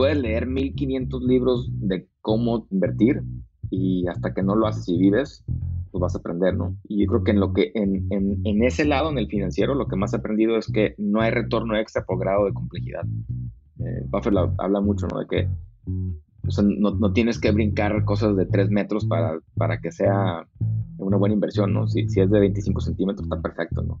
puedes leer 1500 libros de cómo invertir y hasta que no lo haces y vives, pues vas a aprender, ¿no? Y yo creo que en lo que, en, en, en ese lado, en el financiero, lo que más he aprendido es que no hay retorno extra por grado de complejidad. Eh, Buffett habla mucho, ¿no? De que no, no, tienes que brincar cosas de 3 metros para, para que sea una buena inversión, ¿no? Si, si es de 25 centímetros, está perfecto, ¿no?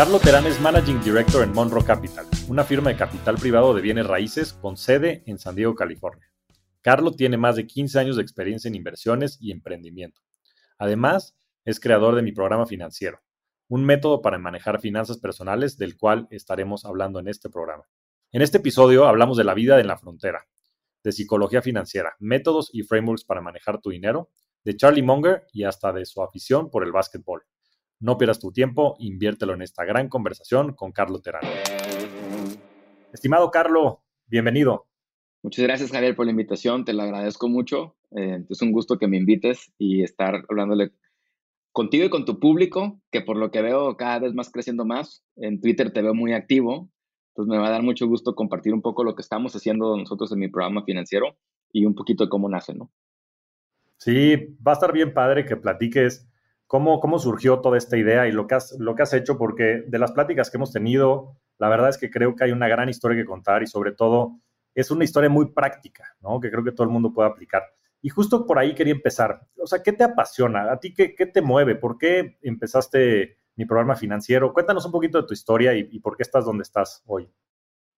Carlos Terán es Managing Director en Monroe Capital, una firma de capital privado de bienes raíces con sede en San Diego, California. Carlos tiene más de 15 años de experiencia en inversiones y emprendimiento. Además, es creador de mi programa financiero, un método para manejar finanzas personales del cual estaremos hablando en este programa. En este episodio hablamos de la vida en la frontera, de psicología financiera, métodos y frameworks para manejar tu dinero, de Charlie Munger y hasta de su afición por el básquetbol. No pierdas tu tiempo, inviértelo en esta gran conversación con Carlo Terán. Estimado Carlo, bienvenido. Muchas gracias, Javier, por la invitación. Te lo agradezco mucho. Eh, es un gusto que me invites y estar hablándole contigo y con tu público, que por lo que veo cada vez más creciendo más. En Twitter te veo muy activo. Entonces me va a dar mucho gusto compartir un poco lo que estamos haciendo nosotros en mi programa financiero y un poquito de cómo nace, ¿no? Sí, va a estar bien padre que platiques ¿Cómo, ¿Cómo surgió toda esta idea y lo que, has, lo que has hecho? Porque de las pláticas que hemos tenido, la verdad es que creo que hay una gran historia que contar y sobre todo es una historia muy práctica, ¿no? Que creo que todo el mundo puede aplicar. Y justo por ahí quería empezar. O sea, ¿qué te apasiona? ¿A ti qué, qué te mueve? ¿Por qué empezaste mi programa financiero? Cuéntanos un poquito de tu historia y, por qué estás donde estás hoy.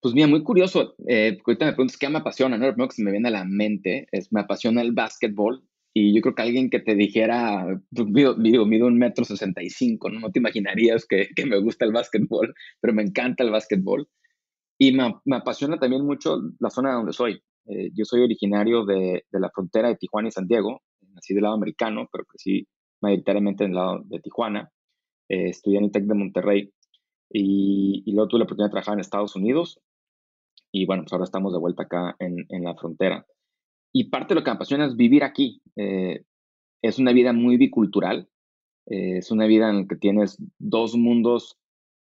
Pues mira, muy curioso. Eh, ahorita me preguntas qué me apasiona, ¿no? Lo primero que se me viene a la mente es me apasiona el básquetbol y yo creo que alguien que te dijera, pues, mido, mido, un metro sesenta y cinco, ¿no? Te imaginarías que, que, me gusta el básquetbol, pero me encanta el básquetbol. Y me, me apasiona también mucho la zona donde soy. Eh, yo soy originario de, de, la frontera de Tijuana y Santiago, nací del lado americano, pero crecí mayoritariamente en el lado de Tijuana. Eh, estudié en el TEC de Monterrey y, y, luego tuve la oportunidad de trabajar en Estados Unidos. Y bueno, pues ahora estamos de vuelta acá en, en la frontera. Y parte de lo que me apasiona es vivir aquí. Eh, es una vida muy bicultural. Eh, es una vida en la que tienes dos mundos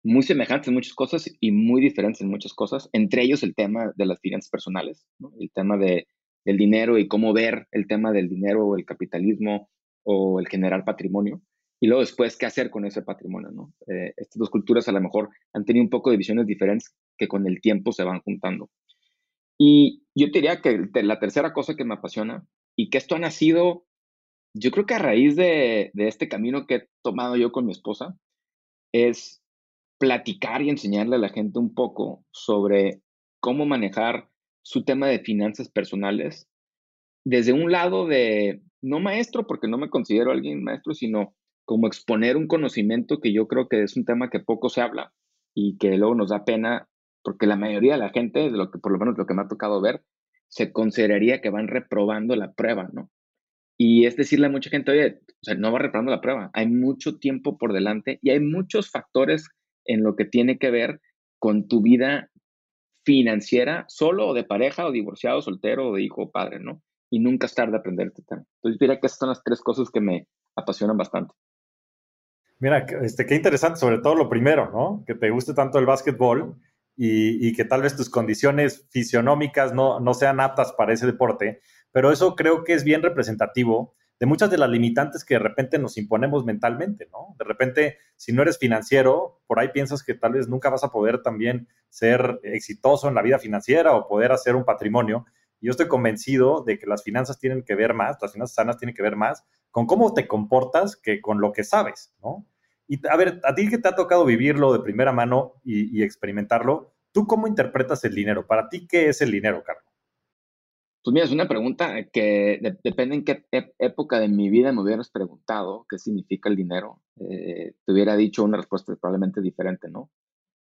muy semejantes en muchas cosas y muy diferentes en muchas cosas, entre ellos el tema de las finanzas personales, el tema de, del dinero y cómo ver el tema del dinero o el capitalismo o el generar patrimonio. Y luego después, ¿qué hacer con ese patrimonio? ¿no? Eh, estas dos culturas a lo mejor han tenido un poco de visiones diferentes que con el tiempo se van juntando. Y yo diría que la tercera cosa que me apasiona y que esto ha nacido, yo creo que a raíz de, este camino que he tomado yo con mi esposa, es platicar y enseñarle a la gente un poco sobre cómo manejar su tema de finanzas personales desde un lado de, no maestro, porque no me considero alguien maestro, sino como exponer un conocimiento que yo creo que es un tema que poco se habla y que luego nos da pena porque la mayoría de la gente, de lo que por lo menos lo que me ha tocado ver, se consideraría que van reprobando la prueba, ¿no? Y es decirle a mucha gente, oye, no va reprobando la prueba, hay mucho tiempo por delante y hay muchos factores en lo que tiene que ver con tu vida financiera, solo o de pareja o divorciado, soltero o de hijo o padre, ¿no? Y nunca es tarde aprender este tema. Entonces, diría que esas son las tres cosas que me apasionan bastante. Mira, este, qué interesante, sobre todo lo primero, ¿no? Que te guste tanto el básquetbol y, que tal vez tus condiciones fisionómicas no, no sean aptas para ese deporte, pero eso creo que es bien representativo de muchas de las limitantes que de repente nos imponemos mentalmente, ¿no? De repente, si no eres financiero, por ahí piensas que tal vez nunca vas a poder también ser exitoso en la vida financiera o poder hacer un patrimonio. Yo estoy convencido de que las finanzas tienen que ver más, las finanzas sanas tienen que ver más con cómo te comportas que con lo que sabes, ¿no? Y a ver, a ti que te ha tocado vivirlo de primera mano y, experimentarlo, ¿tú cómo interpretas el dinero? Para ti, ¿qué es el dinero, Carlos? Pues mira, es una pregunta que depende en qué época de mi vida me hubieras preguntado qué significa el dinero. Eh, te hubiera dicho una respuesta probablemente diferente, ¿no?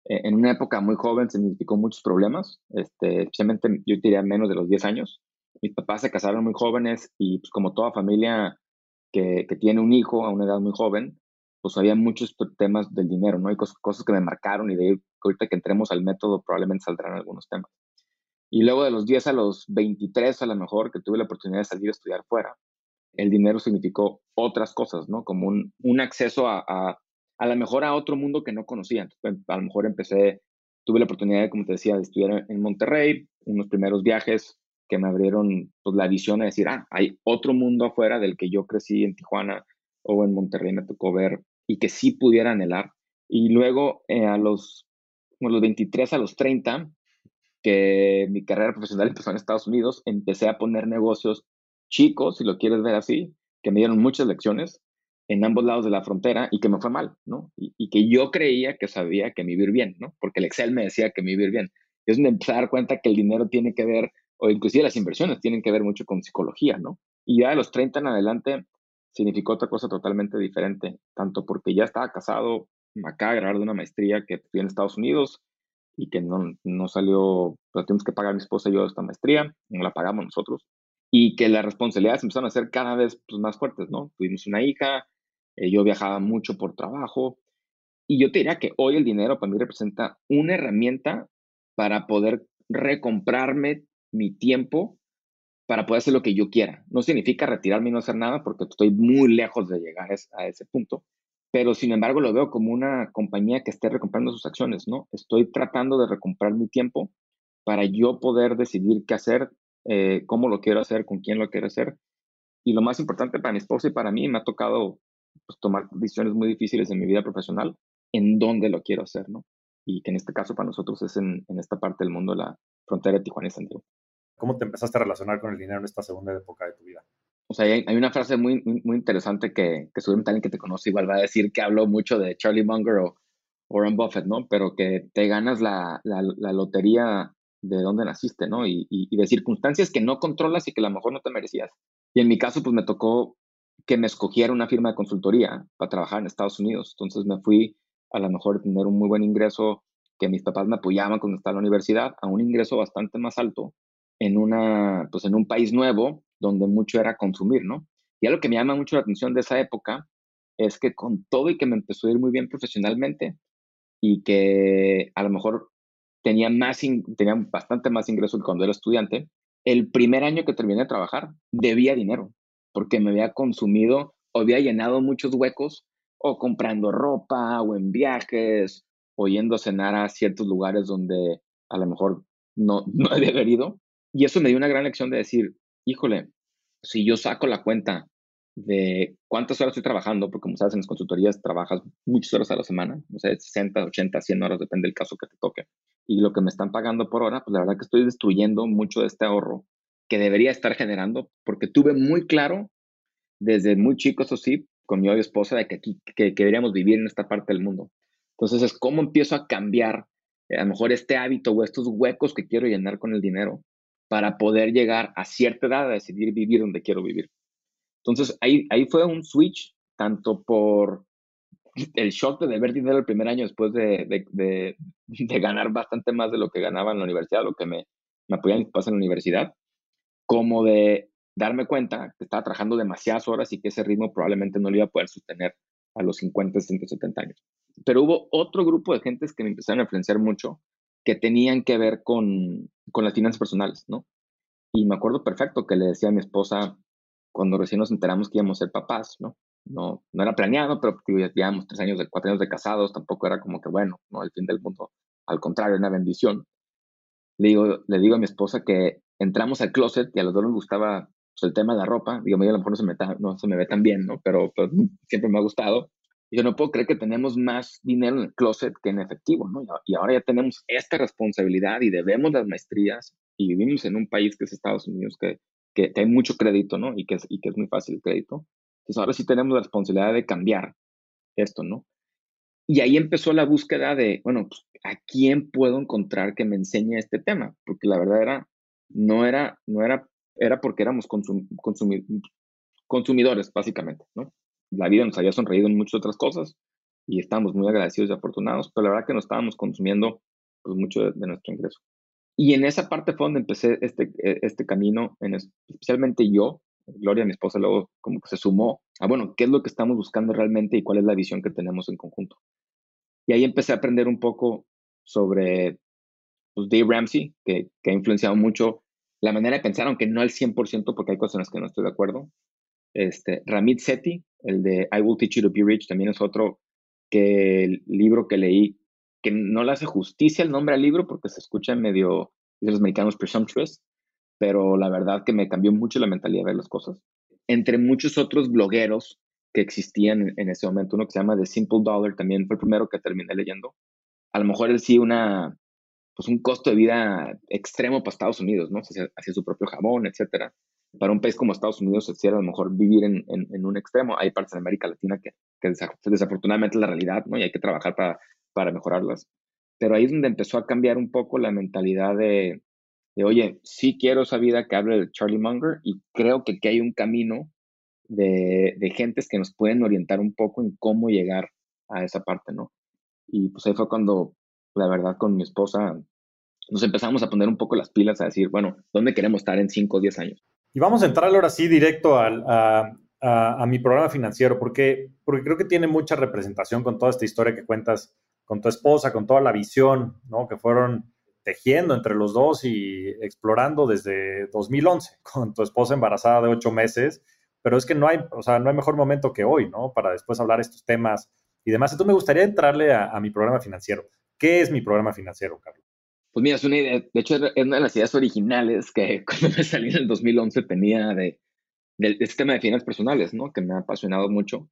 Eh, en una época muy joven significó muchos problemas, este, especialmente yo diría menos de los 10 años. mis papás se casaron muy jóvenes y pues como toda familia que tiene un hijo a una edad muy joven, pues había muchos temas del dinero, ¿no? Hay cosas, cosas que me marcaron y de ahí, ahorita que entremos al método probablemente saldrán algunos temas. Y luego de los 10 a los 23 a lo mejor que tuve la oportunidad de salir a estudiar fuera, el dinero significó otras cosas, ¿no? Como un, un acceso a, a, a lo mejor a otro mundo que no conocía. Entonces, a lo mejor empecé, tuve la oportunidad, como te decía, de estudiar en Monterrey, unos primeros viajes que me abrieron pues, la visión de decir, ah, hay otro mundo afuera del que yo crecí en Tijuana o en Monterrey, me tocó ver y que sí pudiera anhelar. Y luego eh, a los, los 23 a los 30, que mi carrera profesional empezó en Estados Unidos, empecé a poner negocios chicos, si lo quieres ver así, que me dieron muchas lecciones en ambos lados de la frontera y que me fue mal, ¿no? Y, que yo creía que sabía que me iba bien, ¿no? Porque el Excel me decía que me iba bien. Es donde empecé a dar cuenta que el dinero tiene que ver, o inclusive las inversiones tienen que ver mucho con psicología, ¿no? Y ya de los 30 en adelante significó otra cosa totalmente diferente, tanto porque ya estaba casado, me acaba de grabar de una maestría que fui en Estados Unidos, y que no, no salió, pero tenemos que pagar mi esposa y yo esta maestría, no la pagamos nosotros, y que las responsabilidades empezaron a ser cada vez pues, más fuertes, ¿no? Tuvimos una hija, eh, yo viajaba mucho por trabajo, y yo te diría que hoy el dinero para mí representa una herramienta para poder recomprarme mi tiempo para poder hacer lo que yo quiera. No significa retirarme y no hacer nada porque estoy muy lejos de llegar a ese punto, pero sin embargo lo veo como una compañía que esté recomprando sus acciones, ¿no? Estoy tratando de recomprar mi tiempo para yo poder decidir qué hacer, eh, cómo lo quiero hacer, con quién lo quiero hacer. Y lo más importante para mi esposa y para mí, me ha tocado pues, tomar decisiones muy difíciles en mi vida profesional, en dónde lo quiero hacer, ¿no? Y que en este caso para nosotros es en, en esta parte del mundo, la frontera de Tijuana y Santiago. ¿Cómo te empezaste a relacionar con el dinero en esta segunda época de tu vida? O sea, hay, una frase muy, muy, interesante que, que seguramente alguien que te conoce igual va a decir que hablo mucho de Charlie Munger o Warren Buffett, ¿no? Pero que te ganas la, la, la lotería de dónde naciste, ¿no? Y, y, de circunstancias que no controlas y que a lo mejor no te merecías. Y en mi caso, pues me tocó que me escogiera una firma de consultoría para trabajar en Estados Unidos. Entonces me fui a lo mejor a tener un muy buen ingreso, que mis papás me apoyaban cuando estaba en la universidad, a un ingreso bastante más alto en, una, pues en un país nuevo donde mucho era consumir, ¿no? Y algo que me llama mucho la atención de esa época es que con todo y que me empezó a ir muy bien profesionalmente y que a lo mejor tenía, más tenía bastante más ingresos que cuando era estudiante, el primer año que terminé de trabajar debía dinero porque me había consumido o había llenado muchos huecos o comprando ropa o en viajes o yendo a cenar a ciertos lugares donde a lo mejor no, no había ido. Y eso me dio una gran lección de decir, híjole, si yo saco la cuenta de cuántas horas estoy trabajando, porque como sabes, en las consultorías trabajas muchas horas a la semana, o sea, 60, 80, 100 horas, depende del caso que te toque. Y lo que me están pagando por hora, pues la verdad que estoy destruyendo mucho de este ahorro que debería estar generando, porque tuve muy claro desde muy chico, eso sí, con mi esposa, de que aquí que, que, deberíamos vivir en esta parte del mundo. Entonces es cómo empiezo a cambiar eh, a lo mejor este hábito o estos huecos que quiero llenar con el dinero para poder llegar a cierta edad a decidir vivir donde quiero vivir. Entonces, ahí, ahí fue un switch, tanto por el shock de deber dinero el primer año después de, de, ganar bastante más de lo que ganaba en la universidad, lo que me, me apoyaban mis papás en la universidad, como de darme cuenta que estaba trabajando demasiadas horas y que ese ritmo probablemente no lo iba a poder sostener a los 50, 170 años. Pero hubo otro grupo de gentes que me empezaron a influenciar mucho, que tenían que ver con, con las finanzas personales, ¿no? Y me acuerdo perfecto que le decía a mi esposa cuando recién nos enteramos que íbamos a ser papás, ¿no? No, no era planeado, pero ya llevábamos tres años, de, cuatro años de casados, tampoco era como que, bueno, no, el fin del mundo. Al contrario, una bendición. Le digo, le digo a mi esposa que entramos al closet y a los dos nos gustaba pues, el tema de la ropa. Digo, a lo mejor no se, me ve tan bien, ¿no? Pero, pero siempre me ha gustado. Yo no puedo creer que tenemos más dinero en el closet que en efectivo, ¿no? Y ahora ya tenemos esta responsabilidad y debemos las maestrías y vivimos en un país que es Estados Unidos, que, que, hay mucho crédito, ¿no? Y que, es, y que es muy fácil el crédito. Entonces ahora sí tenemos la responsabilidad de cambiar esto, ¿no? Y ahí empezó la búsqueda de, bueno, pues, ¿a quién puedo encontrar que me enseñe este tema? Porque la verdad era, no era, no era, era porque éramos consum, consumidores, básicamente, ¿no? La vida nos había sonreído en muchas otras cosas y estamos muy agradecidos y afortunados, pero la verdad que no estábamos consumiendo pues, mucho de, nuestro ingreso. Y en esa parte fue donde empecé este, e, este camino, en, especialmente yo, Gloria, mi esposa, luego como que se sumó a, bueno, ¿qué es lo que estamos buscando realmente y cuál es la visión que tenemos en conjunto? Y ahí empecé a aprender un poco sobre pues, Dave Ramsey, que, que ha influenciado mucho la manera de pensar, aunque no al 100% porque hay cosas en las que no estoy de acuerdo. Este, Ramit Sethi, el de I Will Teach You to Be Rich, también es otro que libro que leí, que no le hace justicia el nombre al libro porque se escucha medio, de los mexicanos, presumptuous, pero la verdad que me cambió mucho la mentalidad de las cosas. Entre muchos otros blogueros que existían en, ese momento, uno que se llama The Simple Dollar, también fue el primero que terminé leyendo. A lo mejor él sí una, pues un costo de vida extremo para Estados Unidos, ¿no? Hacia, su propio jabón, etcétera. Para un país como Estados Unidos, se a lo mejor vivir en, en, un extremo. Hay partes en América Latina que, que desafortunadamente es la realidad, ¿no? Y hay que trabajar para, para mejorarlas. Pero ahí es donde empezó a cambiar un poco la mentalidad de, de, oye, sí quiero esa vida que hable de Charlie Munger y creo que aquí hay un camino de, de gentes que nos pueden orientar un poco en cómo llegar a esa parte, ¿no? Y pues ahí fue cuando, la verdad, con mi esposa nos empezamos a poner un poco las pilas a decir, bueno, ¿dónde queremos estar en 5 o 10 años? Y vamos a entrar ahora sí directo al, a, mi programa financiero, porque, porque creo que tiene mucha representación con toda esta historia que cuentas con tu esposa, con toda la visión, ¿no? Que fueron tejiendo entre los dos y explorando desde 2011, con tu esposa embarazada de ocho meses, pero es que no hay, o sea, no hay mejor momento que hoy, ¿no? Para después hablar estos temas y demás. Entonces me gustaría entrarle a, mi programa financiero. ¿Qué es mi programa financiero, Carlos? Pues mira, es una idea, de hecho es una de las ideas originales que cuando me salí en el 2011 tenía de, del de este tema de finanzas personales, ¿no? Que me ha apasionado mucho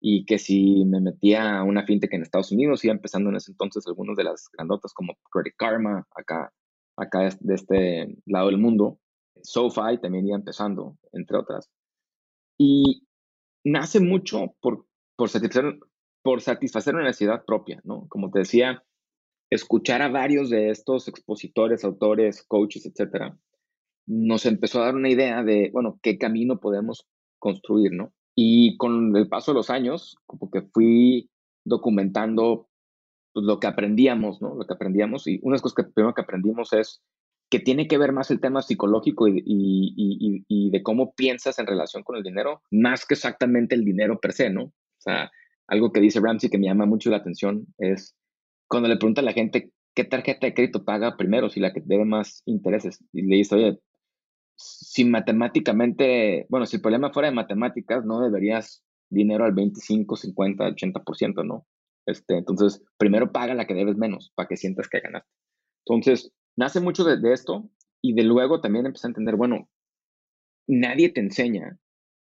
y que si me metía a una fintech en Estados Unidos, iba empezando en ese entonces algunas de las grandotas como Credit Karma, acá, acá de este lado del mundo, SoFi también iba empezando, entre otras. Y nace mucho por, por, satisfacer, por satisfacer una necesidad propia, ¿no? Como te decía, escuchar a varios de estos expositores, autores, coaches, etcétera, nos empezó a dar una idea de, bueno, qué camino podemos construir, ¿no? Y con el paso de los años, como que fui documentando pues, lo que aprendíamos, ¿no? Lo que aprendíamos. Y una de las cosas que primero que aprendimos es que tiene que ver más el tema psicológico y, y, de cómo piensas en relación con el dinero, más que exactamente el dinero per se, ¿no? O sea, algo que dice Ramsey que me llama mucho la atención es cuando le pregunta a la gente qué tarjeta de crédito paga primero, si la que debe más intereses. Y le dice, oye, si matemáticamente, bueno, si el problema fuera de matemáticas, no deberías dinero al 25, 50, 80%, ¿no? Este, entonces, primero paga la que debes menos para que sientas que ganaste. Entonces, nace mucho de, esto y de luego también empecé a entender, bueno, nadie te enseña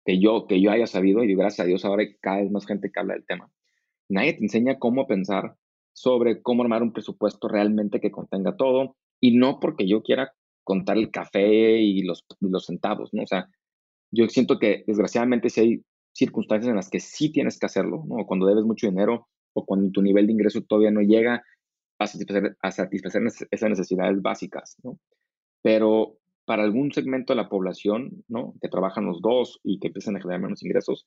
que yo, que yo haya sabido, y gracias a Dios ahora hay cada vez más gente que habla del tema, nadie te enseña cómo pensar sobre cómo armar un presupuesto realmente que contenga todo, y no porque yo quiera contar el café y los, centavos, ¿no? O sea, yo siento que desgraciadamente si hay circunstancias en las que sí tienes que hacerlo, ¿no? Cuando debes mucho dinero o cuando tu nivel de ingreso todavía no llega a satisfacer, a satisfacer esas necesidades básicas, ¿no? Pero para algún segmento de la población, ¿no? Que trabajan los dos y que empiezan a generar menos ingresos,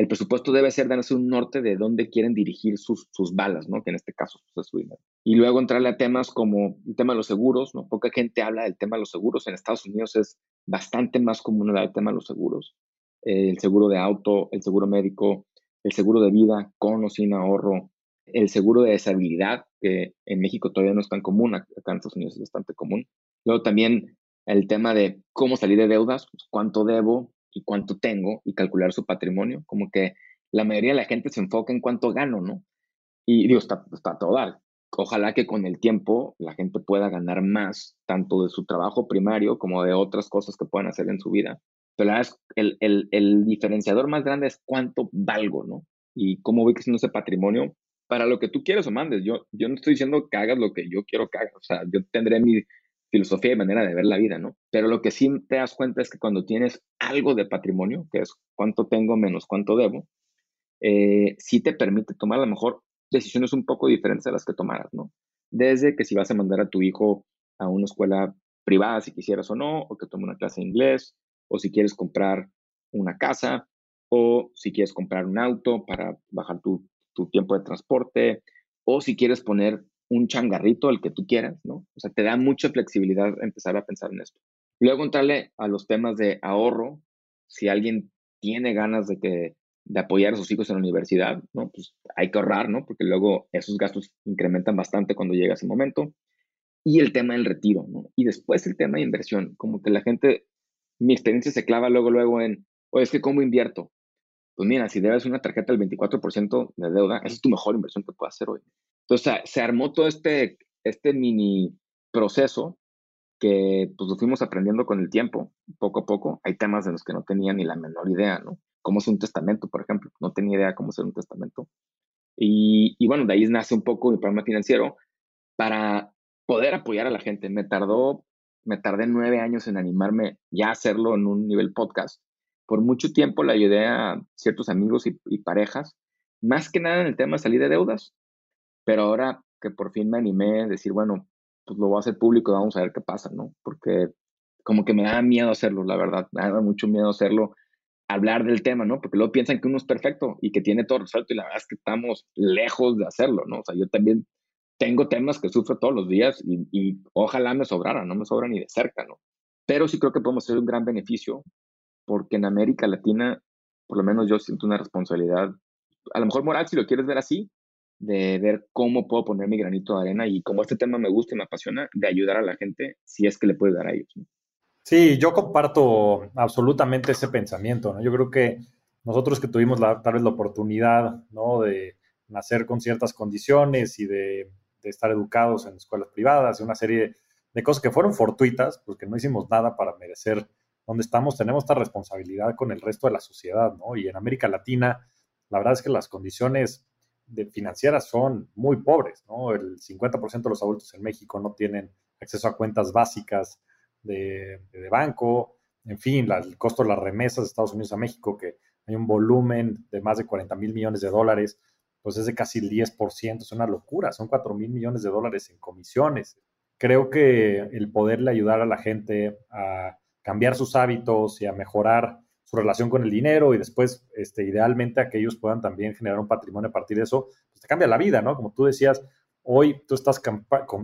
el presupuesto debe ser darse un norte de dónde quieren dirigir sus, balas, ¿no? Que en este caso pues, es su dinero. Y luego entrarle a temas como el tema de los seguros, ¿no? Poca gente habla del tema de los seguros. En Estados Unidos es bastante más común hablar del tema de los seguros. el seguro de auto, el seguro médico, el seguro de vida con o sin ahorro, el seguro de deshabilidad, que en México todavía no es tan común, acá en Estados Unidos es bastante común. Luego también el tema de cómo salir de deudas, pues, cuánto debo, y cuánto tengo y calcular su patrimonio. Como que la mayoría de la gente se enfoca en cuánto gano, ¿no? Y digo, está, está todo. Ojalá que con el tiempo la gente pueda ganar más, tanto de su trabajo primario como de otras cosas que puedan hacer en su vida. Pero la el, el, el diferenciador más grande es cuánto valgo, ¿no? Y cómo voy creciendo ese patrimonio para lo que tú quieres o mandes. Yo, yo no estoy diciendo que hagas lo que yo quiero que hagas. O sea, yo tendré mi, filosofía y manera de ver la vida, ¿no? Pero lo que sí te das cuenta es que cuando tienes algo de patrimonio, que es cuánto tengo menos cuánto debo, eh, sí te permite tomar a lo mejor decisiones un poco diferentes a las que tomaras, ¿no? Desde que si vas a mandar a tu hijo a una escuela privada, si quisieras o no, o que tome una clase de inglés, o si quieres comprar una casa, o si quieres comprar un auto para bajar tu, tu tiempo de transporte, o si quieres poner un changarrito, el que tú quieras, ¿no? O sea, te da mucha flexibilidad empezar a pensar en esto. Luego entrarle a los temas de ahorro, si alguien tiene ganas de que de apoyar a sus hijos en la universidad, ¿no? Pues hay que ahorrar, ¿no? Porque luego esos gastos incrementan bastante cuando llega ese momento. Y el tema del retiro, ¿no? Y después el tema de inversión, como que la gente, mi experiencia se clava luego, luego en, oye, es que ¿cómo invierto? Pues mira, si debes una tarjeta del 24% de deuda, esa es tu mejor inversión que puedes hacer hoy. Entonces, se armó todo este, este mini proceso que pues lo fuimos aprendiendo con el tiempo, poco a poco. Hay temas de los que no tenía ni la menor idea, ¿no? Cómo es un testamento, por ejemplo. No tenía idea cómo hacer un testamento. Y, y bueno, de ahí nace un poco mi programa financiero para poder apoyar a la gente. Me tardó, me tardé nueve años en animarme ya a hacerlo en un nivel podcast. Por mucho tiempo le ayudé a ciertos amigos y parejas, más que nada en el tema de salir de deudas. Pero ahora que por fin me animé a decir, bueno, pues lo voy a hacer público vamos a ver qué pasa, ¿no? Porque como que me da miedo hacerlo, la verdad, me da mucho miedo hacerlo, hablar del tema, ¿no? Porque luego piensan que uno es perfecto y que tiene todo resuelto y la verdad es que estamos lejos de hacerlo, ¿no? O sea, yo también tengo temas que sufro todos los días y, y ojalá me sobrara, no me sobra ni de cerca, ¿no? Pero sí creo que podemos hacer un gran beneficio porque en América Latina, por lo menos yo siento una responsabilidad, a lo mejor moral si lo quieres ver así, de ver cómo puedo poner mi granito de arena y como este tema me gusta y me apasiona, de ayudar a la gente si es que le puede dar a ellos. Sí, yo comparto absolutamente ese pensamiento. ¿no? Yo creo que nosotros que tuvimos la, tal vez la oportunidad ¿no? de nacer con ciertas condiciones y de, de estar educados en escuelas privadas y una serie de cosas que fueron fortuitas, porque no hicimos nada para merecer donde estamos, tenemos esta responsabilidad con el resto de la sociedad, ¿no? Y en América Latina, la verdad es que las condiciones de financieras son muy pobres, ¿no? El 50% de los adultos en México no tienen acceso a cuentas básicas de, de banco, en fin, la, el costo de las remesas de Estados Unidos a México, que hay un volumen de más de 40 mil millones de dólares, pues es de casi el 10%, es una locura, son 4 mil millones de dólares en comisiones. Creo que el poderle ayudar a la gente a cambiar sus hábitos y a mejorar su relación con el dinero y después, este, idealmente, a que puedan también generar un patrimonio a partir de eso, pues te cambia la vida, ¿no? Como tú decías, hoy tú estás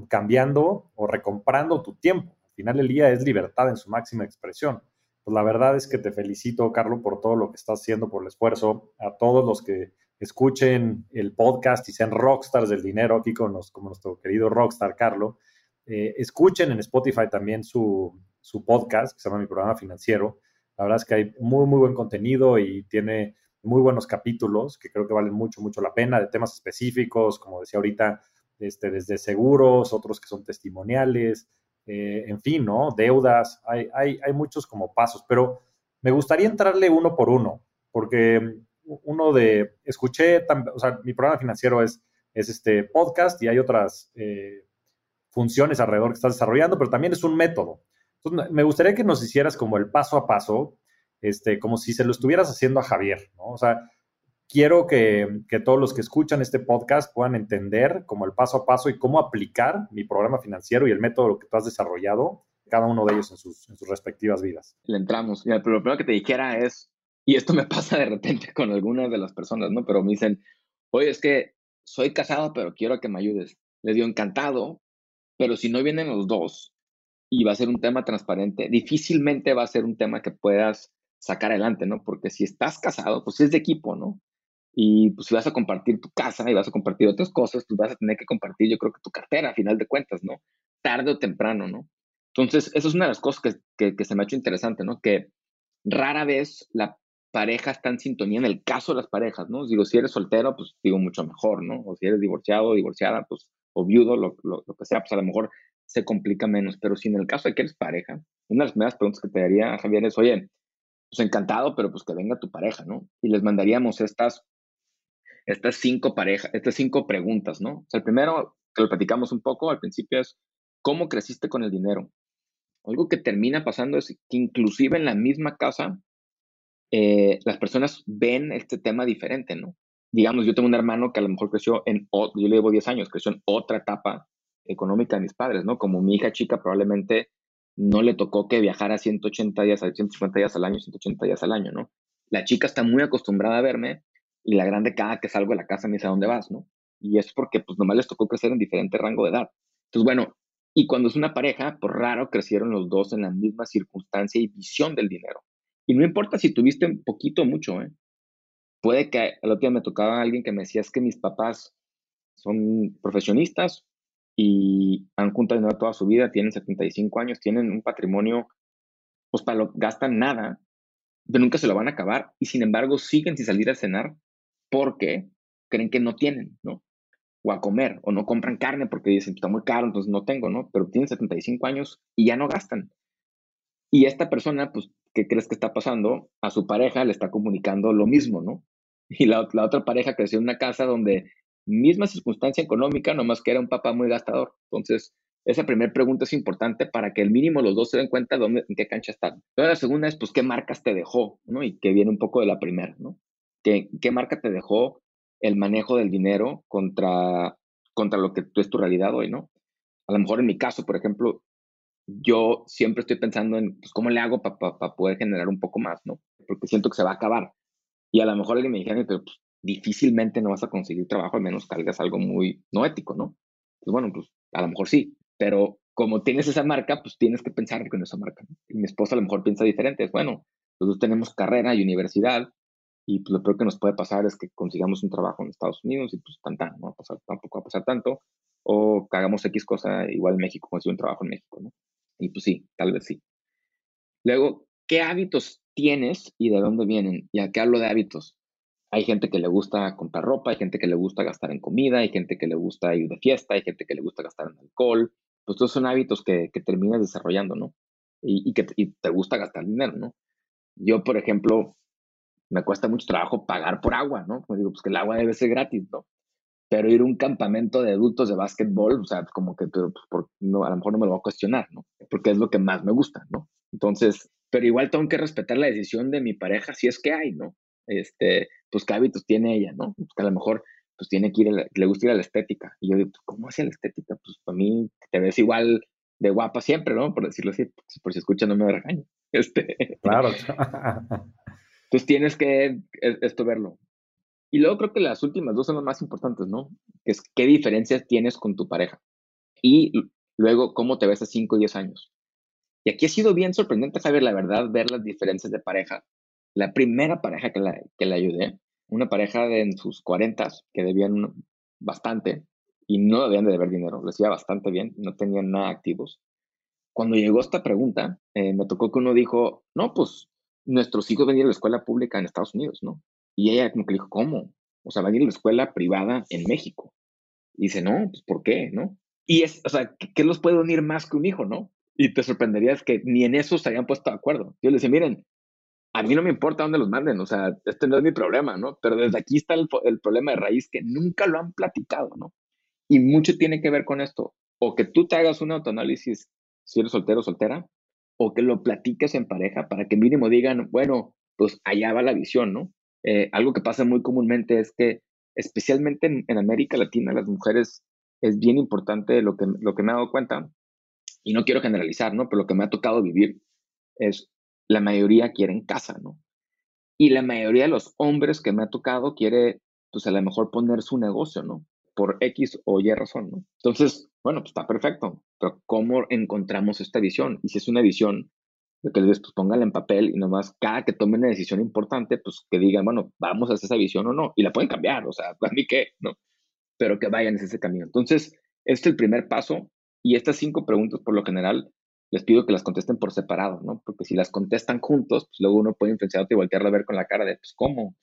cambiando o recomprando tu tiempo. Al final del día es libertad en su máxima expresión. Pues la verdad es que te felicito, Carlos, por todo lo que estás haciendo, por el esfuerzo. A todos los que escuchen el podcast y sean rockstars del dinero aquí con los, como nuestro querido rockstar, Carlos, eh, escuchen en Spotify también su, su podcast, que se llama Mi Programa Financiero la verdad es que hay muy, muy buen contenido y tiene muy buenos capítulos que creo que valen mucho, mucho la pena de temas específicos, como decía ahorita, este, desde seguros, otros que son testimoniales, eh, en fin, ¿no? Deudas, hay, hay, hay muchos como pasos, pero me gustaría entrarle uno por uno, porque uno de, escuché, o sea, mi programa financiero es, es este podcast y hay otras eh, funciones alrededor que estás desarrollando, pero también es un método me gustaría que nos hicieras como el paso a paso, este, como si se lo estuvieras haciendo a Javier, ¿no? O sea, quiero que, todos los que escuchan este podcast puedan entender como el paso a paso y cómo aplicar mi programa financiero y el método que tú has desarrollado, cada uno de ellos en sus, en sus respectivas vidas. Le entramos. pero lo primero que te dijera es, y esto me pasa de repente con algunas de las personas, ¿no? Pero me dicen, oye, es que soy casado, pero quiero que me ayudes. Le digo, encantado, pero si no vienen los dos, y va a ser un tema transparente, difícilmente va a ser un tema que puedas sacar adelante, ¿no? Porque si estás casado, pues es de equipo, ¿no? Y pues si vas a compartir tu casa y vas a compartir otras cosas, pues vas a tener que compartir, yo creo que tu cartera, a final de cuentas, ¿no? Tarde o temprano, ¿no? Entonces, eso es una de las cosas que, que, se me ha hecho interesante, ¿no? Que rara vez la pareja está en sintonía en el caso de las parejas, ¿no? Digo, si eres soltero, pues digo mucho mejor, ¿no? O si eres divorciado divorciada, pues, o viudo, lo, lo, lo, que sea, pues a lo mejor se complica menos. Pero si en el caso de que eres pareja, una de las primeras preguntas que te daría, Javier, es, oye, pues encantado, pero pues que venga tu pareja, ¿no? Y les mandaríamos estas, estas cinco parejas, estas cinco preguntas, ¿no? O sea, el primero, que lo platicamos un poco al principio, es, ¿cómo creciste con el dinero? Algo que termina pasando es que inclusive en la misma casa, eh, las personas ven este tema diferente, ¿no? Digamos, yo tengo un hermano que a lo mejor creció en, yo le llevo 10 años, creció en otra etapa económica de mis padres, ¿no? Como mi hija chica probablemente no le tocó que viajara 180 días, 150 días al año, 180 días al año, ¿no? La chica está muy acostumbrada a verme y la grande cada que salgo de la casa me dice, ¿a dónde vas, no? Y es porque pues nomás les tocó crecer en diferente rango de edad. Entonces, bueno, y cuando es una pareja, por raro crecieron los dos en la misma circunstancia y visión del dinero. Y no importa si tuviste poquito o mucho, ¿eh? Puede que el otro día me tocaba alguien que me decía es que mis papás son profesionistas y han juntado toda su vida, tienen 75 años, tienen un patrimonio, pues para lo gastan nada, pero nunca se lo van a acabar y sin embargo siguen sin salir a cenar porque creen que no tienen, ¿no? O a comer, o no compran carne porque dicen, está muy caro, entonces no tengo, ¿no? Pero tienen 75 años y ya no gastan. Y esta persona, pues, ¿qué crees que está pasando? A su pareja le está comunicando lo mismo, ¿no? Y la, la otra pareja creció en una casa donde misma circunstancia económica, nomás que era un papá muy gastador. Entonces, esa primera pregunta es importante para que el mínimo los dos se den cuenta dónde, en qué cancha están. Luego la segunda es, pues, ¿qué marcas te dejó? ¿no? Y que viene un poco de la primera, ¿no? ¿Qué, qué marca te dejó el manejo del dinero contra, contra lo que tú es tu realidad hoy, ¿no? A lo mejor en mi caso, por ejemplo, yo siempre estoy pensando en, pues, ¿cómo le hago para poder generar un poco más, ¿no? Porque siento que se va a acabar. Y a lo mejor alguien me dijera, pero pues, difícilmente no vas a conseguir trabajo, al menos que hagas algo muy no ético, ¿no? Pues bueno, pues a lo mejor sí, pero como tienes esa marca, pues tienes que pensar con esa marca. Y mi esposa a lo mejor piensa diferente, es bueno, nosotros tenemos carrera y universidad, y pues lo peor que nos puede pasar es que consigamos un trabajo en Estados Unidos y pues tan, no va a pasar, tampoco va a pasar tanto, o que hagamos X cosa igual en México, conseguir un trabajo en México, ¿no? Y pues sí, tal vez sí. Luego, ¿qué hábitos tienes y de dónde vienen? Y qué hablo de hábitos. Hay gente que le gusta comprar ropa, hay gente que le gusta gastar en comida, hay gente que le gusta ir de fiesta, hay gente que le gusta gastar en alcohol. Pues todos son hábitos que, que terminas desarrollando, ¿no? Y, que te gusta gastar dinero, ¿no? Yo, por ejemplo, me cuesta mucho trabajo pagar por agua, ¿no? Como digo, pues que el agua debe ser gratis, ¿no? Pero ir a un campamento de adultos de básquetbol, o sea, como que pero, pues, por, no, a lo mejor no me lo voy a cuestionar, ¿no? Porque es lo que más me gusta, ¿no? Entonces, pero igual tengo que respetar la decisión de mi pareja si es que hay, ¿no? Este, pues qué hábitos tiene ella, ¿no? Pues, que a lo mejor pues tiene que ir, le gusta ir a la estética. Y yo digo, pues, ¿cómo hace la estética? Pues para mí te ves igual de guapa siempre, ¿no? Por decirlo así, por si escucha no me regaño. Este, claro. Entonces tienes que e, esto verlo. Y luego creo que las últimas dos son las más importantes, ¿no? Que es qué diferencias tienes con tu pareja. Y luego cómo te ves a 5 y 10 años. Y aquí ha sido bien sorprendente, Javier, la verdad, ver las diferencias de pareja la primera pareja que la, que la ayudé, una pareja de en sus cuarentas que debían bastante y no debían de deber dinero, les iba bastante bien, no tenían nada activos. Cuando llegó esta pregunta, eh, me tocó que uno dijo, no, pues nuestros hijos van a la escuela pública en Estados Unidos, ¿no? Y ella como que dijo, ¿cómo? O sea, van a ir a la escuela privada en México. Y dice, no, pues ¿por qué? ¿No? Y es, o sea, ¿qué, los puede unir más que un hijo, no? Y te sorprenderías que ni en eso se habían puesto de acuerdo. Yo le decía, miren, a mí no me importa dónde los manden, o sea, este no es mi problema, ¿no? Pero desde aquí está el, problema de raíz que nunca lo han platicado, ¿no? Y mucho tiene que ver con esto, o que tú te hagas un autoanálisis si eres soltero o soltera, o que lo platiques en pareja para que mínimo digan, bueno, pues allá va la visión, ¿no? Eh, algo que pasa muy comúnmente es que, especialmente en, América Latina, las mujeres es bien importante lo que, lo que me he dado cuenta, y no quiero generalizar, ¿no? Pero lo que me ha tocado vivir es la mayoría quieren casa, ¿no? Y la mayoría de los hombres que me ha tocado quiere, pues a lo mejor poner su negocio, ¿no? Por X o Y razón, ¿no? Entonces, bueno, pues está perfecto, pero ¿cómo encontramos esta visión? Y si es una visión, lo que les digo, pues pónganla en papel y nomás cada que tomen una decisión importante, pues que digan, bueno, vamos a hacer esa visión o no, y la pueden cambiar, o sea, a mí qué, ¿no? Pero que vayan ese camino. Entonces, este es el primer paso y estas cinco preguntas, por lo general, les pido que las contesten por separado, ¿no? Porque si las contestan juntos, pues luego uno puede influenciarte y voltearlo a ver con la cara de, pues, ¿cómo?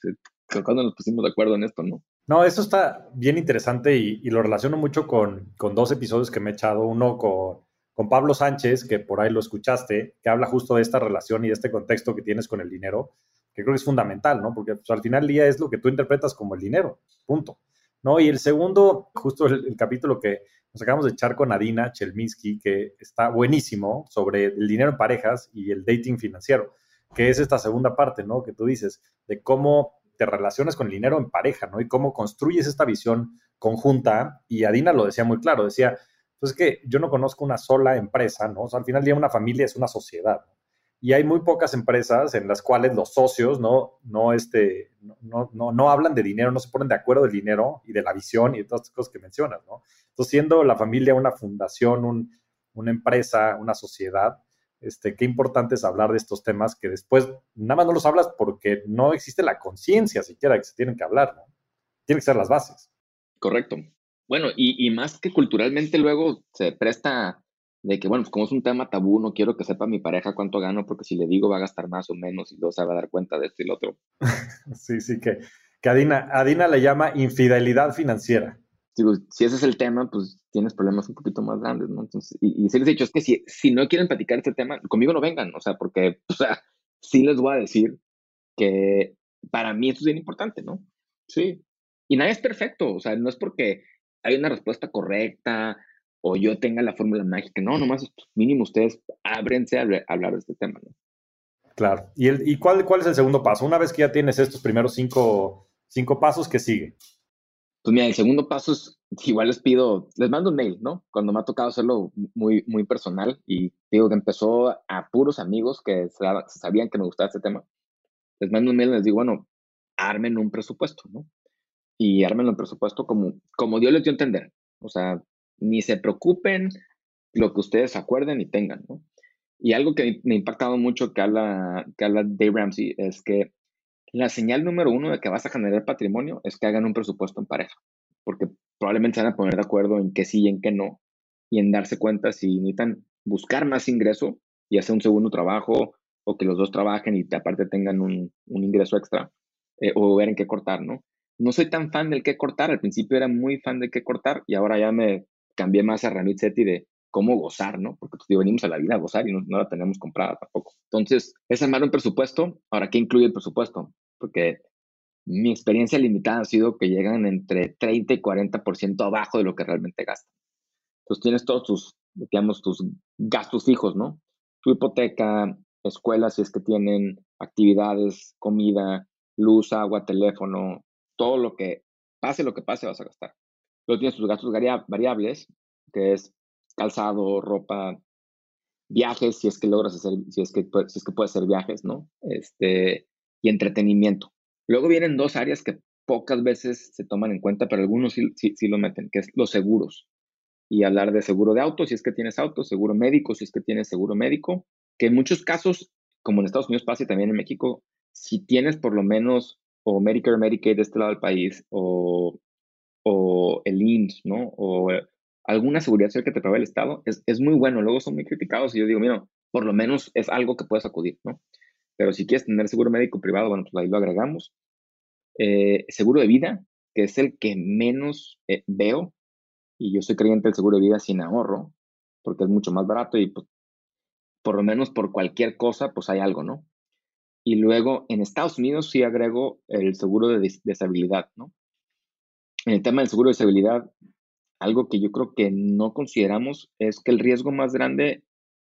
¿Cuándo nos pusimos de acuerdo en esto, no? No, eso está bien interesante y, lo relaciono mucho con, con, dos episodios que me he echado. Uno con, con, Pablo Sánchez, que por ahí lo escuchaste, que habla justo de esta relación y de este contexto que tienes con el dinero, que creo que es fundamental, ¿no? Porque pues, al final del día es lo que tú interpretas como el dinero, punto. ¿no? Y el segundo, justo el, capítulo que nos acabamos de echar con Adina Chelminsky, que está buenísimo sobre el dinero en parejas y el dating financiero, que es esta segunda parte, ¿no? Que tú dices, de cómo te relacionas con el dinero en pareja, ¿no? Y cómo construyes esta visión conjunta. Y Adina lo decía muy claro, decía, pues es que yo no conozco una sola empresa, ¿no? O sea, al final día una familia es una sociedad. Y hay muy pocas empresas en las cuales los socios no, no, este, no, no, no, hablan de dinero, no se ponen de acuerdo del dinero y de la visión y de todas las cosas que mencionas, ¿no? Entonces, siendo la familia una fundación, un, una empresa, una sociedad, este, qué importante es hablar de estos temas que después nada más no los hablas porque no existe la conciencia siquiera que se tienen que hablar, ¿no? Tienen que ser las bases. Correcto. Bueno, y, y más que culturalmente luego se presta de que, bueno, pues como es un tema tabú, no quiero que sepa mi pareja cuánto gano, porque si le digo va a gastar más o menos y luego se va a dar cuenta de esto y lo otro. sí, sí, que, que Adina, Adina le llama infidelidad financiera. Digo, si ese es el tema, pues tienes problemas un poquito más grandes, ¿no? Entonces, y, y les he dicho, es que si, si no quieren platicar este tema, conmigo no vengan, o sea, porque, o sea, sí les voy a decir que para mí esto es bien importante, ¿no? Sí. Y nadie es perfecto, o sea, no es porque hay una respuesta correcta, o yo tenga la fórmula mágica. No, nomás mínimo ustedes ábrense a, hablar de este tema. ¿no? Claro. ¿Y, el, y cuál, cuál es el segundo paso? Una vez que ya tienes estos primeros cinco, cinco pasos, ¿qué sigue? Pues mira, el segundo paso es, igual les pido, les mando un mail, ¿no? Cuando me ha tocado hacerlo muy, muy personal y digo que empezó a puros amigos que sabían que me gustaba este tema. Les mando un mail y les digo, bueno, armen un presupuesto, ¿no? Y armen un presupuesto como, como Dios les dio a entender. O sea, ni se preocupen lo que ustedes acuerden y tengan, ¿no? Y algo que me ha impactado mucho que habla, que habla Dave Ramsey es que la señal número uno de que vas a generar patrimonio es que hagan un presupuesto en pareja, porque probablemente se van a poner de acuerdo en qué sí y en qué no, y en darse cuenta si necesitan buscar más ingreso y hacer un segundo trabajo, o que los dos trabajen y aparte tengan un, un ingreso extra, eh, o ver en qué cortar, ¿no? No soy tan fan del qué cortar, al principio era muy fan de qué cortar y ahora ya me cambié más a Ramit Seti de cómo gozar, ¿no? Porque pues, venimos a la vida a gozar y no, la tenemos comprada tampoco. Entonces, es armar un presupuesto. Ahora, ¿qué incluye el presupuesto? Porque mi experiencia limitada ha sido que llegan entre 30 y 40% abajo de lo que realmente gastan. Entonces, tienes todos tus, digamos, tus gastos fijos, ¿no? Tu hipoteca, escuela, si es que tienen actividades, comida, luz, agua, teléfono, todo lo que pase, lo que pase, vas a gastar. Luego tienes tus gastos variables, que es calzado, ropa, viajes, si es que logras hacer, si es que, si es que puedes hacer viajes, ¿no? Este, y entretenimiento. Luego vienen dos áreas que pocas veces se toman en cuenta, pero algunos sí, sí, lo meten, que es los seguros. Y hablar de seguro de auto, si es que tienes auto, seguro médico, si es que tienes seguro médico, que en muchos casos, como en Estados Unidos pasa y también en México, si tienes por lo menos o Medicare, Medicaid de este lado del país, o o el INS, ¿no? O alguna seguridad social que te provee el Estado, es, es, muy bueno. Luego son muy criticados y yo digo, mira, por lo menos es algo que puedes acudir, ¿no? Pero si quieres tener seguro médico privado, bueno, pues ahí lo agregamos. Eh, seguro de vida, que es el que menos eh, veo, y yo soy creyente del seguro de vida sin ahorro, porque es mucho más barato y pues, por lo menos por cualquier cosa, pues hay algo, ¿no? Y luego en Estados Unidos sí agrego el seguro de deshabilidad, ¿no? En el tema del seguro de estabilidad, algo que yo creo que no consideramos es que el riesgo más grande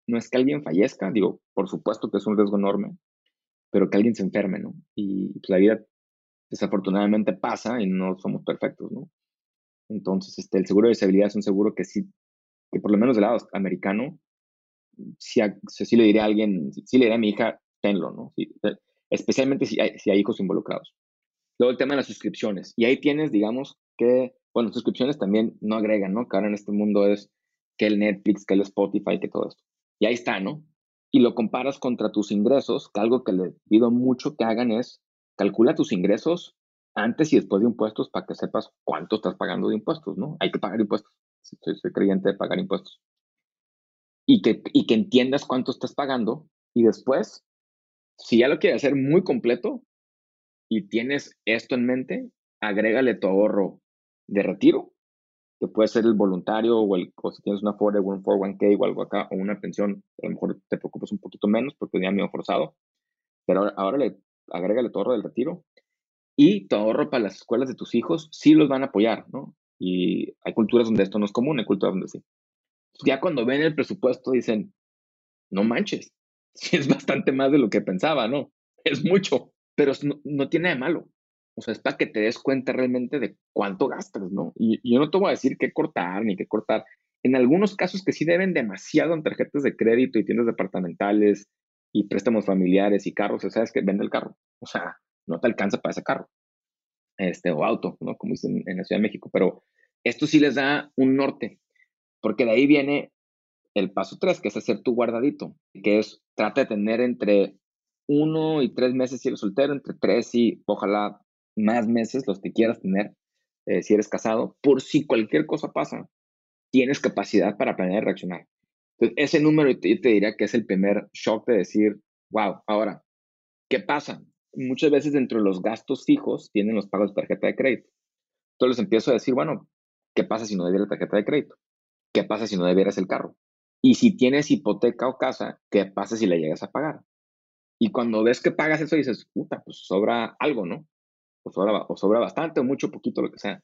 no es que alguien fallezca, digo, por supuesto que es un riesgo enorme, pero que alguien se enferme, ¿no? Y pues, la vida desafortunadamente pasa y no somos perfectos, ¿no? Entonces, este, el seguro de estabilidad es un seguro que sí, que por lo menos del lado americano, sí, sí le diré a alguien, sí le diré a mi hija, tenlo, ¿no? especialmente si hay, si hay hijos involucrados. Luego el tema de las suscripciones. Y ahí tienes, digamos, que, bueno, suscripciones también no agregan, ¿no? Que ahora en este mundo es que el Netflix, que el Spotify, que todo esto. Y ahí está, ¿no? Y lo comparas contra tus ingresos, que algo que le pido mucho que hagan es calcula tus ingresos antes y después de impuestos para que sepas cuánto estás pagando de impuestos, ¿no? Hay que pagar impuestos. Soy, soy creyente de pagar impuestos. Y que, y que entiendas cuánto estás pagando y después, si ya lo quieres hacer muy completo, y tienes esto en mente, agrégale tu ahorro de retiro, que puede ser el voluntario o, el, si tienes una 401k o algo acá, o una pensión, a lo mejor te preocupas un poquito menos porque ya me forzado, pero ahora, le, agrégale tu ahorro del retiro y tu ahorro para las escuelas de tus hijos, sí los van a apoyar, ¿no? Y hay culturas donde esto no es común, hay culturas donde sí. Ya cuando ven el presupuesto dicen, no manches, es bastante más de lo que pensaba, ¿no? Es mucho pero no, tiene de malo. O sea, es para que te des cuenta realmente de cuánto gastas, ¿no? Y, yo no te voy a decir qué cortar ni qué cortar. En algunos casos que sí deben demasiado en tarjetas de crédito y tiendas departamentales y préstamos familiares y carros, ¿sabes que Vende el carro. O sea, no te alcanza para ese carro. Este, o auto, ¿no? Como dicen en la Ciudad de México. Pero esto sí les da un norte, porque de ahí viene el paso tres, que es hacer tu guardadito, que es trata de tener entre uno y tres meses si eres soltero, entre tres y ojalá más meses los que quieras tener eh, si eres casado, por si cualquier cosa pasa, tienes capacidad para planear y reaccionar. Entonces, ese número yo te, diría que es el primer shock de decir, wow, ahora, ¿qué pasa? Muchas veces dentro de los gastos fijos tienen los pagos de tarjeta de crédito. Entonces empiezo a decir, bueno, ¿qué pasa si no debiera la tarjeta de crédito? ¿Qué pasa si no debieras el carro? Y si tienes hipoteca o casa, ¿qué pasa si la llegas a pagar? Y cuando ves que pagas eso, dices, puta, pues sobra algo, ¿no? O sobra, o sobra bastante o mucho, poquito, lo que sea.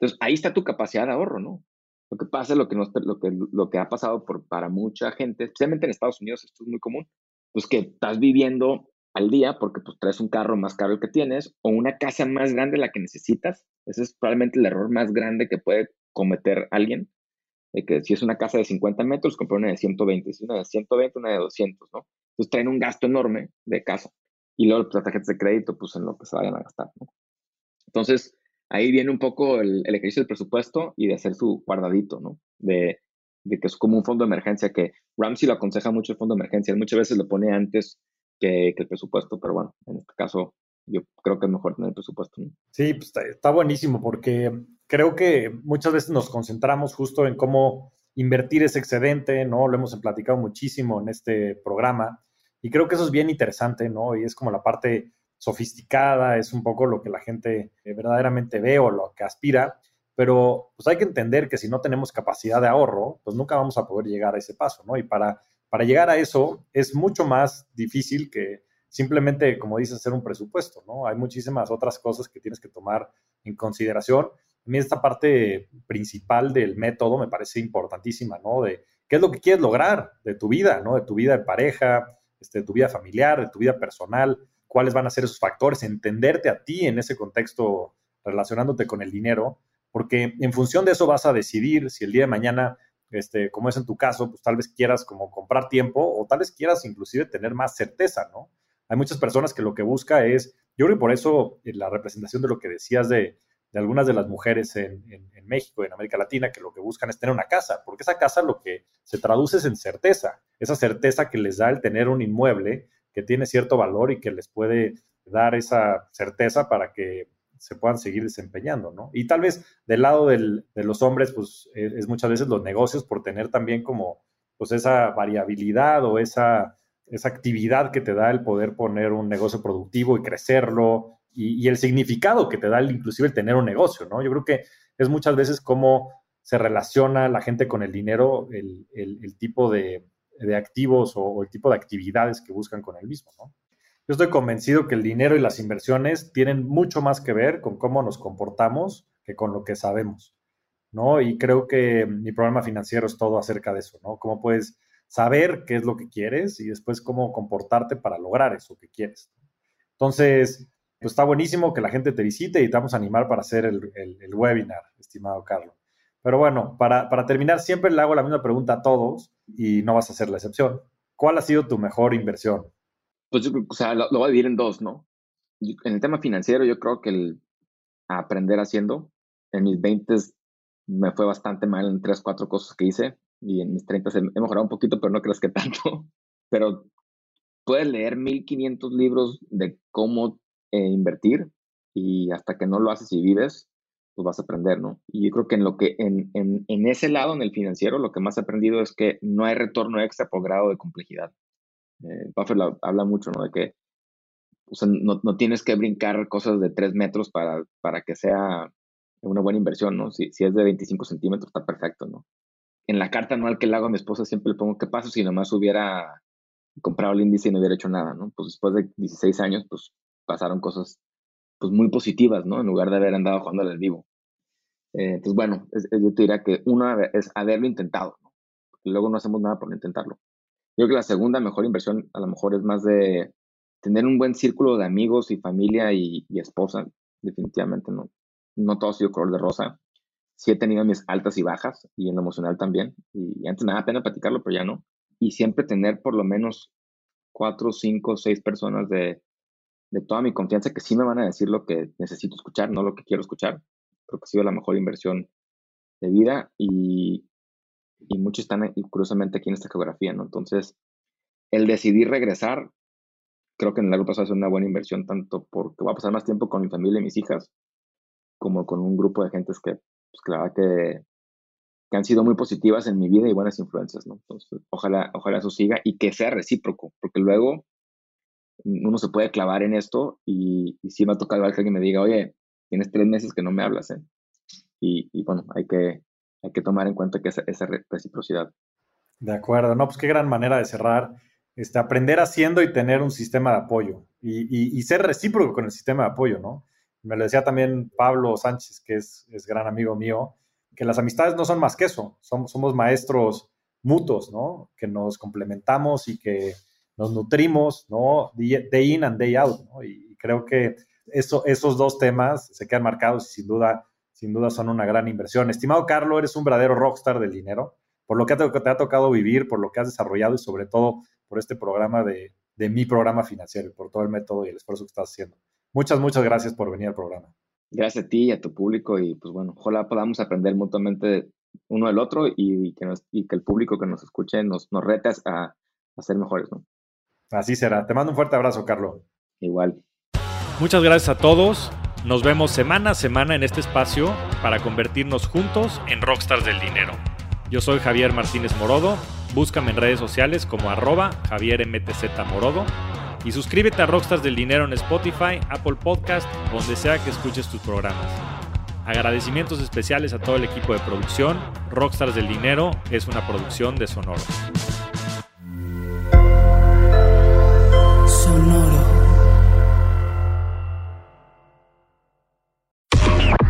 Entonces, ahí está tu capacidad de ahorro, ¿no? Lo que pasa, lo que, lo que, lo que ha pasado por, para mucha gente, especialmente en Estados Unidos, esto es muy común, pues que estás viviendo al día porque pues traes un carro más caro el que tienes o una casa más grande de la que necesitas. Ese es probablemente el error más grande que puede cometer alguien. De que si es una casa de 50 metros, comprar una de 120. Si es una de 120, una de 200, ¿no? Entonces traen un gasto enorme de casa. Y luego las tarjetas de crédito, pues en lo que se vayan a gastar, ¿no? Entonces, ahí viene un poco el, ejercicio del presupuesto y de hacer su guardadito, ¿no? De, que es como un fondo de emergencia, que Ramsey lo aconseja mucho el fondo de emergencia. Muchas veces lo pone antes que, el presupuesto, pero bueno, en este caso yo creo que es mejor tener el presupuesto. Sí, pues está, buenísimo porque creo que muchas veces nos concentramos justo en cómo invertir ese excedente, ¿no? Lo hemos platicado muchísimo en este programa y creo que eso es bien interesante, ¿no? Y es como la parte sofisticada, es un poco lo que la gente eh, verdaderamente ve o lo que aspira, pero pues hay que entender que si no tenemos capacidad de ahorro, pues nunca vamos a poder llegar a ese paso, ¿no? Y para, para llegar a eso es mucho más difícil que simplemente, como dices, hacer un presupuesto, ¿no? Hay muchísimas otras cosas que tienes que tomar en consideración. A mí esta parte principal del método me parece importantísima, ¿no? De qué es lo que quieres lograr de tu vida, ¿no? De tu vida de pareja, este, de tu vida familiar, de tu vida personal cuáles van a ser esos factores, entenderte a ti en ese contexto relacionándote con el dinero, porque en función de eso vas a decidir si el día de mañana, este, como es en tu caso, pues tal vez quieras como comprar tiempo o tal vez quieras inclusive tener más certeza, ¿no? Hay muchas personas que lo que busca es, yo creo que por eso eh, la representación de lo que decías de, algunas de las mujeres en, México, en América Latina, que lo que buscan es tener una casa, porque esa casa lo que se traduce es en certeza, esa certeza que les da el tener un inmueble que tiene cierto valor y que les puede dar esa certeza para que se puedan seguir desempeñando, ¿no? Y tal vez del lado de los hombres, pues e, es, muchas veces los negocios por tener también como, pues esa variabilidad o esa, esa actividad que te da el poder poner un negocio productivo y crecerlo y, el significado que te da el, inclusive el tener un negocio, ¿no? Yo creo que es muchas veces cómo se relaciona la gente con el dinero, el tipo de, de activos o, el tipo de actividades que buscan con el mismo, ¿no? Yo estoy convencido que el dinero y las inversiones tienen mucho más que ver con cómo nos comportamos que con lo que sabemos, ¿no? Y creo que mi programa financiero es todo acerca de eso, ¿no? Cómo puedes saber qué es lo que quieres y después cómo comportarte para lograr eso que quieres. Entonces, pues está buenísimo que la gente te visite y te vamos a animar para hacer el, el webinar, estimado Carlos. Pero bueno, para, terminar, siempre le hago la misma pregunta a todos y no vas a ser la excepción. ¿Cuál ha sido tu mejor inversión? Pues yo, o sea, lo, voy a dividir en dos, ¿no? En el tema financiero, yo creo que el aprender haciendo, en mis 20 me fue bastante mal en tres, cuatro cosas que hice y en mis 30 he mejorado un poquito, pero no creas que tanto. Pero puedes leer 1500 libros de cómo eh, invertir y hasta que no lo haces y vives, pues vas a aprender, ¿no? Y yo creo que en lo que, en, en, en, ese lado, en el financiero, lo que más he aprendido es que no hay retorno extra por grado de complejidad. Eh, Buffett habla mucho, ¿no? De que o sea, no, no, tienes que brincar cosas de 3 metros para, para que sea una buena inversión, ¿no? Si, si es de 25 centímetros, está perfecto, ¿no? En la carta anual que le hago a mi esposa siempre le pongo, ¿qué pasa si nomás hubiera comprado el índice y no hubiera hecho nada, ¿no? Pues después de 16 años, pues pasaron cosas pues muy positivas, ¿no? En lugar de haber andado jugando al vivo. Eh, entonces, bueno, yo te diría que una es haberlo intentado, luego no hacemos nada por intentarlo. Yo creo que la segunda mejor inversión a lo mejor es más de tener un buen círculo de amigos y familia y, esposa, definitivamente, ¿no? No todo ha sido color de rosa. Sí he tenido mis altas y bajas y en lo emocional también. Y antes me da pena platicarlo, pero ya no. Y siempre tener por lo menos cuatro, cinco, seis personas de, de toda mi confianza que sí me van a decir lo que necesito escuchar, no lo que quiero escuchar. Creo que ha sido la mejor inversión de vida y, y muchos están curiosamente aquí en esta geografía, ¿no? Entonces, el decidir regresar, creo que en el largo plazo es una buena inversión, tanto porque voy a pasar más tiempo con mi familia y mis hijas, como con un grupo de gentes que, pues, claro que, que han sido muy positivas en mi vida y buenas influencias, ¿no? Ojalá, ojalá eso siga y que sea recíproco, porque luego uno se puede clavar en esto y, y sí me ha tocado que me diga, oye, tienes tres meses que no me hablas, ¿eh? Y, bueno, hay que, hay que tomar en cuenta que esa, esa reciprocidad. De acuerdo, no, pues qué gran manera de cerrar. Este, aprender haciendo y tener un sistema de apoyo y, y, y, ser recíproco con el sistema de apoyo, ¿no? Me lo decía también Pablo Sánchez, que es, es gran amigo mío, que las amistades no son más que eso, somos, somos maestros mutuos, ¿no? Que nos complementamos y que nos nutrimos, ¿no? Day in and day out, ¿no? Y creo que eso, esos dos temas se quedan marcados y sin duda sin duda son una gran inversión. Estimado Carlos, eres un verdadero rockstar del dinero, por lo que te, ha tocado vivir, por lo que has desarrollado y sobre todo por este programa de, mi programa financiero, por todo el método y el esfuerzo que estás haciendo. Muchas, muchas gracias por venir al programa. Gracias a ti y a tu público y pues bueno, ojalá podamos aprender mutuamente uno del otro y, que, el público que nos escuche nos, nos rete a, a ser mejores, ¿no? Así será. Te mando un fuerte abrazo, Carlos. Igual. Muchas gracias a todos. Nos vemos semana a semana en este espacio para convertirnos juntos en rockstars del dinero. Yo soy Javier Martínez Morodo, búscame en redes sociales como arroba Javier MTZ Morodo y suscríbete a Rockstars del Dinero en Spotify, Apple Podcast, donde sea que escuches tus programas. Agradecimientos especiales a todo el equipo de producción. Rockstars del Dinero es una producción de Sonoro.